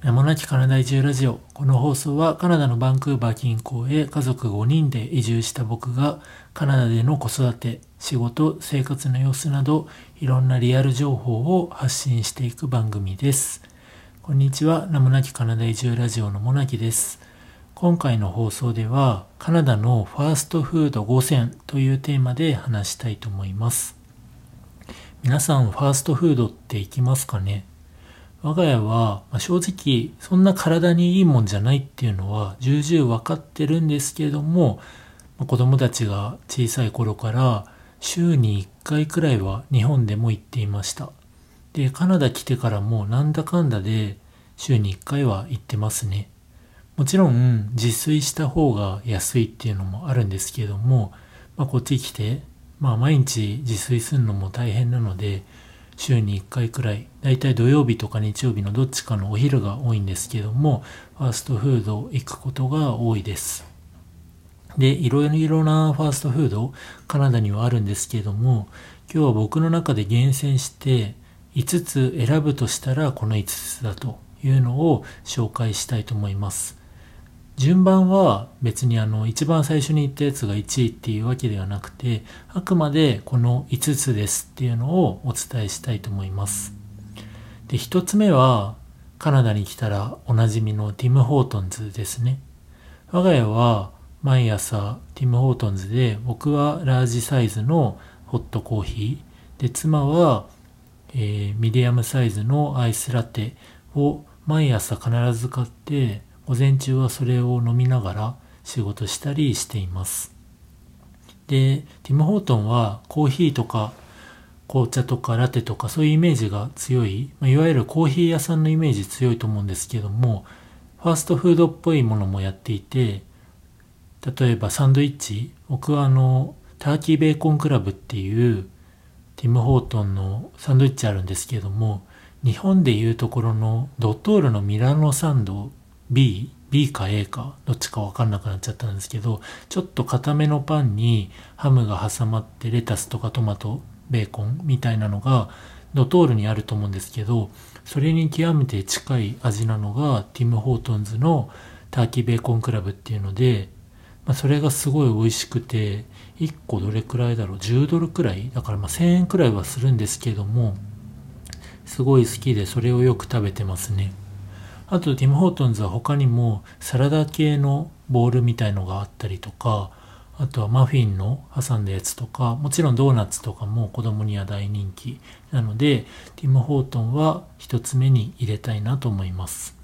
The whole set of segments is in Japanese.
名もなきカナダ移住ラジオ。この放送はカナダのバンクーバー近郊へ家族5人で移住した僕がカナダでの子育て、仕事、生活の様子などいろんなリアル情報を発信していく番組です。こんにちは。名もなきカナダ移住ラジオのモナキです。今回の放送ではカナダのファーストフード5選というテーマで話したいと思います。皆さんファーストフードって行きますかね？我が家は、まあ、正直そんな体にいいもんじゃないっていうのは重々分かってるんですけれども、まあ、子供たちが小さい頃から週に1回くらいは日本でも行っていました。で、カナダ来てからもなんだかんだで週に1回は行ってますね。もちろん自炊した方が安いっていうのもあるんですけれども、まあ、こっち来て、まあ毎日自炊するのも大変なので、週に1回くらい、だいたい土曜日とか日曜日のどっちかのお昼が多いんですけども、ファーストフード行くことが多いです。で、いろいろなファーストフード、カナダにはあるんですけども、今日は僕の中で厳選して5つ選ぶとしたらこの5つだというのを紹介したいと思います。順番は別にあの一番最初に言ったやつが1位っていうわけではなくてあくまでこの5つですっていうのをお伝えしたいと思います。で1つ目はカナダに来たらおなじみのティム・ホートンズですね。我が家は毎朝ティム・ホートンズで僕はラージサイズのホットコーヒー。で妻は、えー、ミディアムサイズのアイスラテを毎朝必ず買って午前中はそれを飲みながら仕事したりしています。で、ティム・ホートンはコーヒーとか紅茶とかラテとかそういうイメージが強い、ま、いわゆるコーヒー屋さんのイメージ強いと思うんですけども、ファーストフードっぽいものもやっていて、例えばサンドイッチ、僕はあの、ターキーベーコンクラブっていうティム・ホートンのサンドイッチあるんですけども、日本でいうところのドトールのミラノサンド B、B か A か、どっちかわかんなくなっちゃったんですけど、ちょっと固めのパンにハムが挟まってレタスとかトマト、ベーコンみたいなのがドトールにあると思うんですけど、それに極めて近い味なのがティム・ホートンズのターキーベーコンクラブっていうので、まあ、それがすごい美味しくて、1個どれくらいだろう ?10 ドルくらい？だからまあ1000円くらいはするんですけども、すごい好きでそれをよく食べてますね。あとティム・ホートンズは他にもサラダ系のボールみたいのがあったりとか、あとはマフィンの挟んだやつとか、もちろんドーナツとかも子供には大人気なので、ティム・ホートンは一つ目に入れたいなと思います。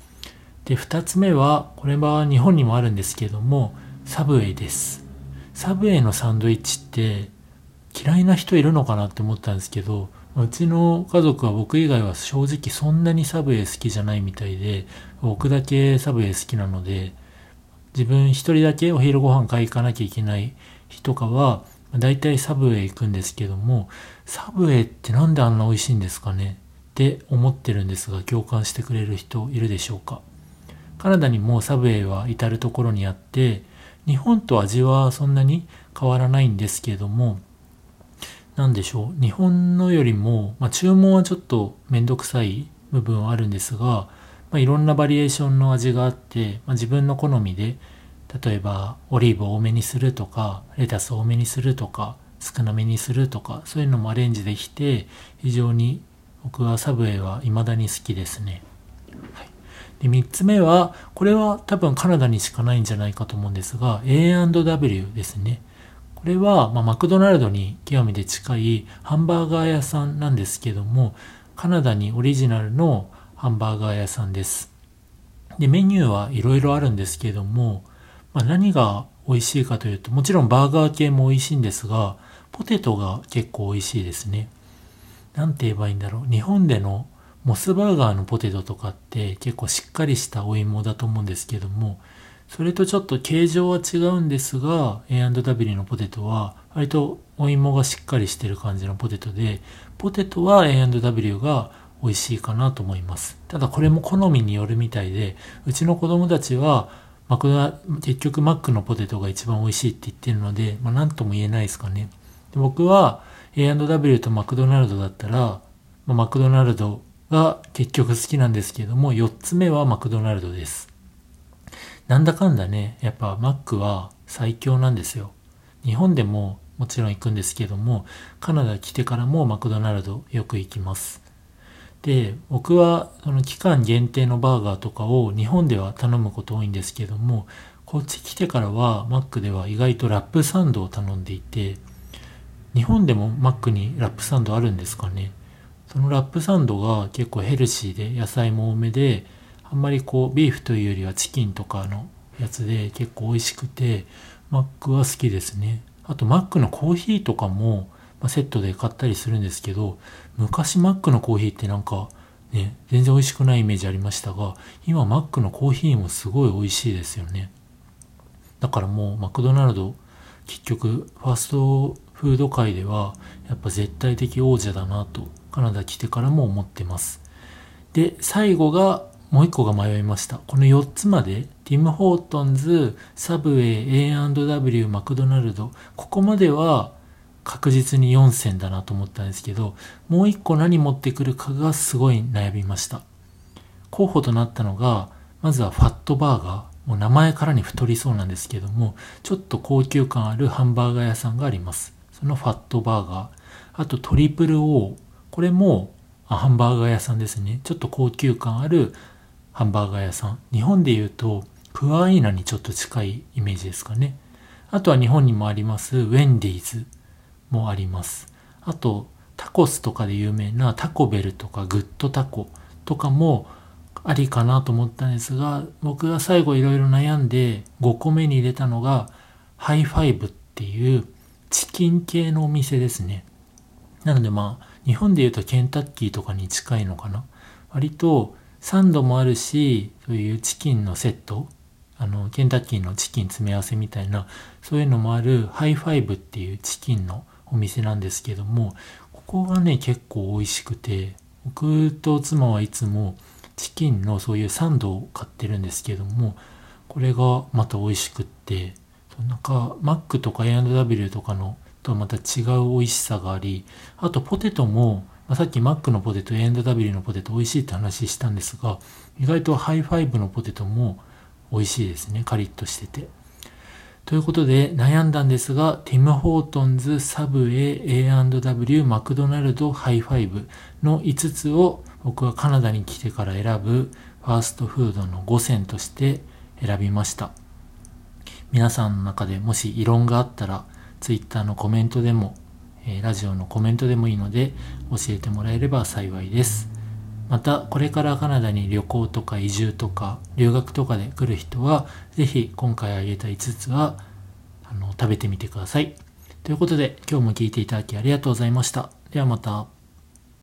で、二つ目は、これは日本にもあるんですけども、サブウェイです。サブウェイのサンドイッチって嫌いな人いるのかなって思ったんですけど、うちの家族は僕以外は正直そんなにサブウェイ好きじゃないみたいで、僕だけサブウェイ好きなので、自分一人だけお昼ご飯買い行かなきゃいけない日とかは、だいたいサブウェイ行くんですけども、サブウェイってなんであんな美味しいんですかね？って思ってるんですが、共感してくれる人いるでしょうか？カナダにもサブウェイは至るところにあって、日本と味はそんなに変わらないんですけども、なんでしょう。日本のよりも、まあ、注文はちょっとめんどくさい部分はあるんですが、まあ、いろんなバリエーションの味があって、まあ、自分の好みで、例えばオリーブを多めにするとか、レタス多めにするとか、少なめにするとか、そういうのもアレンジできて、非常に僕はサブウェイは未だに好きですね。はい、で3つ目は、これは多分カナダにしかないんじゃないかと思うんですが、A&W ですね。これは、まあ、マクドナルドに極めて近いハンバーガー屋さんなんですけども、カナダにオリジナルのハンバーガー屋さんです。で、メニューはいろいろあるんですけども、まあ、何が美味しいかというと、もちろんバーガー系も美味しいんですが、ポテトが結構美味しいですね。なんて言えばいいんだろう。日本でのモスバーガーのポテトとかって結構しっかりしたお芋だと思うんですけども、それとちょっと形状は違うんですが、A&W のポテトは割とお芋がしっかりしてる感じのポテトで、ポテトは A&W が美味しいかなと思います。ただこれも好みによるみたいで、うちの子供たちはマクド結局マックのポテトが一番美味しいって言ってるので、まあ何とも言えないですかね。で僕は A&W とマクドナルドだったら、まあ、マクドナルドが結局好きなんですけども、4つ目はマクドナルドです。なんだかんだね、やっぱマックは最強なんですよ。日本でももちろん行くんですけども、カナダ来てからもマクドナルドよく行きます。で、僕はその期間限定のバーガーとかを日本では頼むこと多いんですけども、こっち来てからはマックでは意外とラップサンドを頼んでいて、日本でもマックにラップサンドあるんですかねそのラップサンドが結構ヘルシーで野菜も多めで、あんまりこうビーフというよりはチキンとかのやつで結構美味しくて、マックは好きですね。あとマックのコーヒーとかも、まあセットで買ったりするんですけど、昔マックのコーヒーってなんかね、全然美味しくないイメージありましたが、今マックのコーヒーもすごい美味しいですよね。だからもうマクドナルド、結局ファーストフード界ではやっぱ絶対的王者だなとカナダ来てからも思ってます。で、最後が、もう一個が迷いました。この4つまで、ティム・ホートンズ、サブウェイ、A&W、マクドナルド、ここまでは確実に4選だなと思ったんですけど、もう一個何持ってくるかがすごい悩みました。候補となったのが、まずはファットバーガー。もう名前からに太りそうなんですけども、ちょっと高級感あるハンバーガー屋さんがあります。そのファットバーガー。あとトリプル O。これもハンバーガー屋さんですね。ちょっと高級感あるハンバーガー屋さん。日本で言うと、プアイーナにちょっと近いイメージですかね。あとは日本にもあります、ウェンディーズもあります。あと、タコスとかで有名なタコベルとかグッドタコとかもありかなと思ったんですが、僕が最後いろいろ悩んで5個目に入れたのが、ハイファイブっていうチキン系のお店ですね。なのでまあ、日本で言うとケンタッキーとかに近いのかな。割とサンドもあるし、そういうチキンのセット、あの、ケンタッキーのチキン詰め合わせみたいな、そういうのもあるハイファイブっていうチキンのお店なんですけども、ここがね、結構美味しくて、僕と妻はいつもチキンのそういうサンドを買ってるんですけども、これがまた美味しくって、なんか、マックとか A&W とかのとはまた違う美味しさがあり、あとポテトも、まあ、さっきマックのポテト、A&W のポテト美味しいって話したんですが、意外とハイファイブのポテトも美味しいですね。カリッとしてて。ということで悩んだんですが、ティム・ホートンズ、サブウェイ、A&W、マクドナルド、ハイファイブの5つを僕はカナダに来てから選ぶファーストフードの5選として選びました。皆さんの中でもし異論があったら Twitter のコメントでも、え、ラジオのコメントでもいいので教えてもらえれば幸いです。また、これからカナダに旅行とか移住とか留学とかで来る人は、是非今回挙げた5つはあの食べてみてください。ということで、今日も聞いていただきありがとうございました。ではまた。